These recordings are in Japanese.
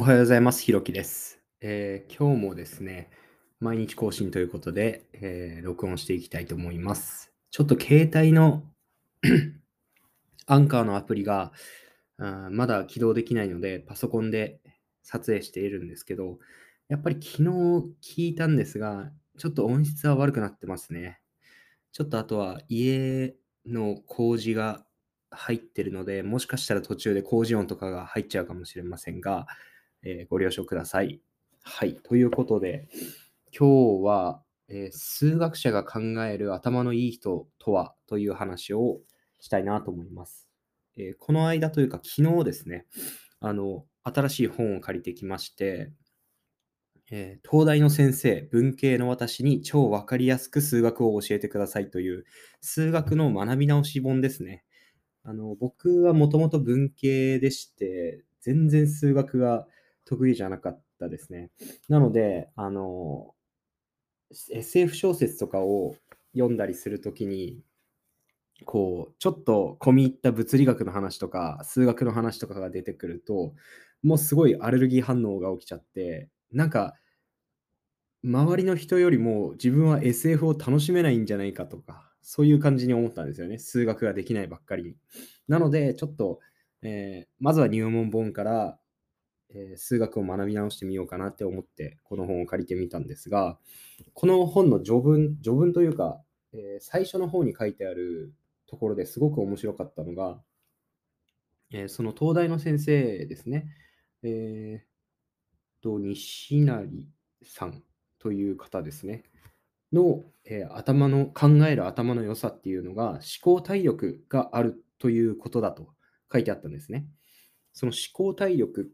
おはようございます。ひろきです、えー今日もですね、毎日更新ということで、えー録音していきたいと思います。ちょっと携帯の アンカーのアプリがあまだ起動できないので、パソコンで撮影しているんですけど、やっぱり昨日聞いたんですが、ちょっと音質は悪くなってますね。ちょっとあとは家の工事が入ってるので、もしかしたら途中で工事音とかが入っちゃうかもしれませんが、えーご了承ください。はい。ということで、今日は、えー数学者が考える頭のいい人とはという話をしたいなと思います。えーこの間というか昨日ですね、あの、新しい本を借りてきまして、えー東大の先生、文系の私に超わかりやすく数学を教えてくださいという数学の学び直し本ですね。あの僕はもともと文系でして、全然数学が得意じゃなかったですね。なので、あの、SF 小説とかを読んだりするときに、こう、ちょっと込み入った物理学の話とか、数学の話とかが出てくると、もうすごいアレルギー反応が起きちゃって、なんか、周りの人よりも自分は SF を楽しめないんじゃないかとか、そういう感じに思ったんですよね。数学ができないばっかりに。なので、ちょっと、えーまずは入門本から、え数学を学び直してみようかなって思って、この本を借りてみたんですが、この本の序文、序文というか、え最初の方に書いてあるところですごく面白かったのが、えその東大の先生ですね。えーと、西成さんという方ですね。の、え頭の考える頭の良さっていうのが思考体力があるということだと書いてあったんですね。その思考体力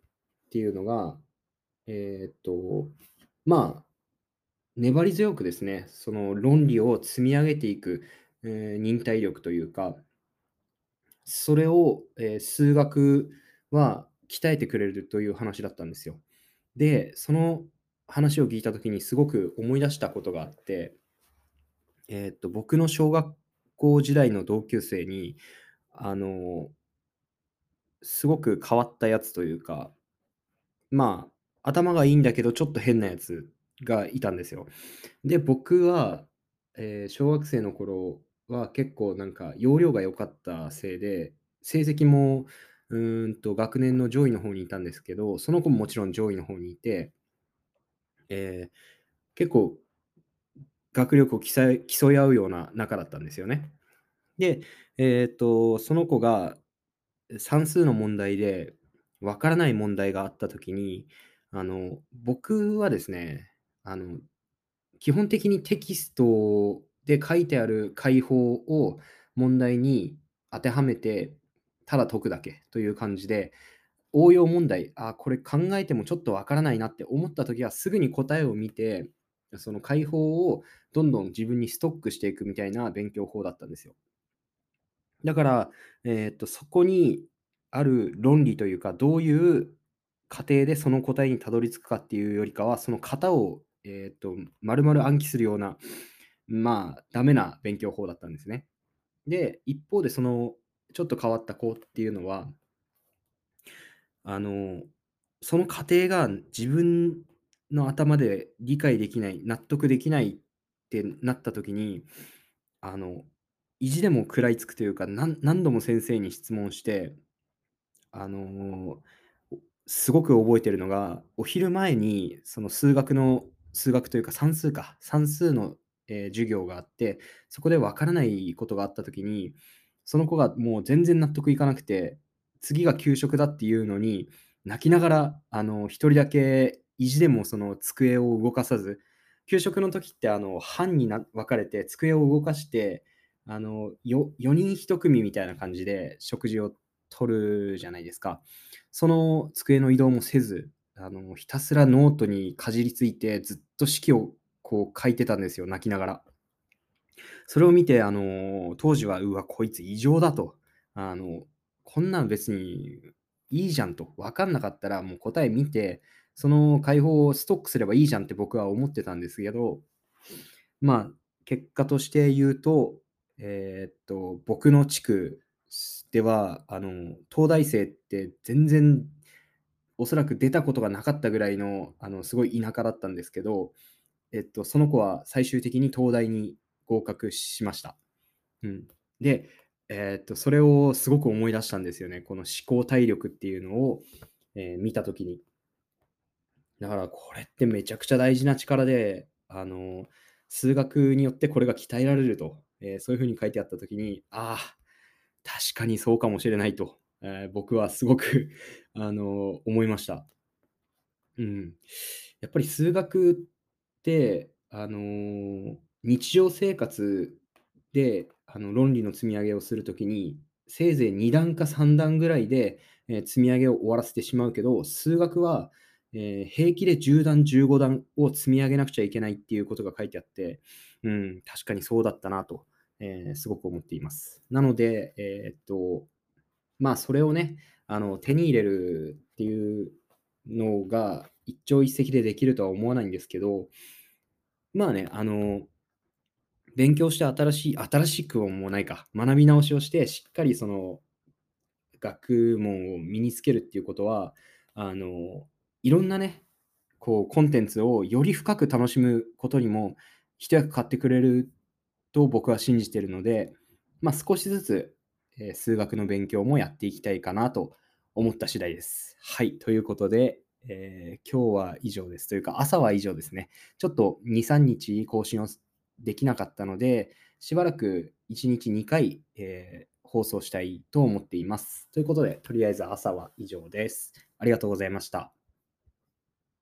っていうのが、えーっと、まあ、粘り強くですね、その論理を積み上げていく、えー忍耐力というか、それを、えー数学は鍛えてくれるという話だったんですよ。で、その話を聞いたときにすごく思い出したことがあって、えーっと、僕の小学校時代の同級生に、あの、すごく変わったやつというか、まあ、頭がいいんだけど、ちょっと変なやつがいたんですよ。で、僕は、えー小学生の頃は結構なんか容量が良かったせいで、成績もうーんと学年の上位の方にいたんですけど、その子ももちろん上位の方にいて、えー結構学力を競い競い合うような仲だったんですよね。で、えーと、その子が算数の問題でわからない問題があったときに、あの、僕はですね、あの、基本的にテキストで書いてある解法を問題に当てはめて、ただ解くだけという感じで、応用問題、あ、これ考えてもちょっとわからないなって思ったときは、すぐに答えを見て、その解法をどんどん自分にストックしていくみたいな勉強法だったんですよ。だから、えーっと、そこにある論理というか、どういう過程でその答えにたどり着くかっていうよりかは、その型を、えーっと、丸々暗記するような、まあ、ダメな勉強法だったんですね。で、一方で、その、ちょっと変わった子っていうのは、あの、その過程が自分の頭で理解できない、納得できないってなった時に、あの、意地でも食らいつくというか、何度も先生に質問して、あの、すごく覚えてるのが、お昼前にその数学の、数学というか算数か、算数の、えー授業があって、そこでわからないことがあった時に、その子がもう全然納得いかなくて、次が給食だっていうのに、泣きながら、あの、一人だけ意地でもその机を動かさず、給食の時ってあの班にな分かれて机を動かしてあのよ4人1組みたいな感じで食事を取るじゃないですか。その机の移動もせずあのひたすらノートにかじりついてずっと式をこう書いてたんですよ泣きながら。それを見てあの当時はうわこいつ異常だとあのこんなん別にいいじゃんと分かんなかったらもう答え見てその解放をストックすればいいじゃんって僕は思ってたんですけど、まあ、結果として言うと、えーっと、僕の地区では、あの、東大生って全然おそらく出たことがなかったぐらいの、あの、すごい田舎だったんですけど、えっと、その子は最終的に東大に合格しました。うん。で、えっと、それをすごく思い出したんですよね。この思考体力っていうのを、えー、見たときに。だからこれってめちゃくちゃ大事な力で、あの、数学によってこれが鍛えられると、えー、そういうふうに書いてあったときに、ああ、確かにそうかもしれないと、えー、僕はすごく あの思いました。うん。やっぱり数学って、あの日常生活であの論理の積み上げをするときに、せいぜい2段か3段ぐらいで、えー、積み上げを終わらせてしまうけど、数学は、えー、平気で10段、15段を積み上げなくちゃいけないっていうことが書いてあって、うん、確かにそうだったなと、えー、すごく思っています。なので、えっと、まあ、それをね、あの手に入れるっていうのが一朝一夕でできるとは思わないんですけど、まあね、あの、勉強して新しい、新しくもないか、学び直しをして、しっかりその学問を身につけるっていうことは、あの、いろんなね、こう、コンテンツをより深く楽しむことにも一役買ってくれると僕は信じているので、まあ、少しずつ、え、数学の勉強もやっていきたいかなと思った次第です。はい。ということで、えー、今日は以上です。というか、朝は以上ですね。ちょっと2、3日更新をできなかったので、しばらく1日2回、えー、放送したいと思っています。ということで、とりあえず朝は以上です。ありがとうございました。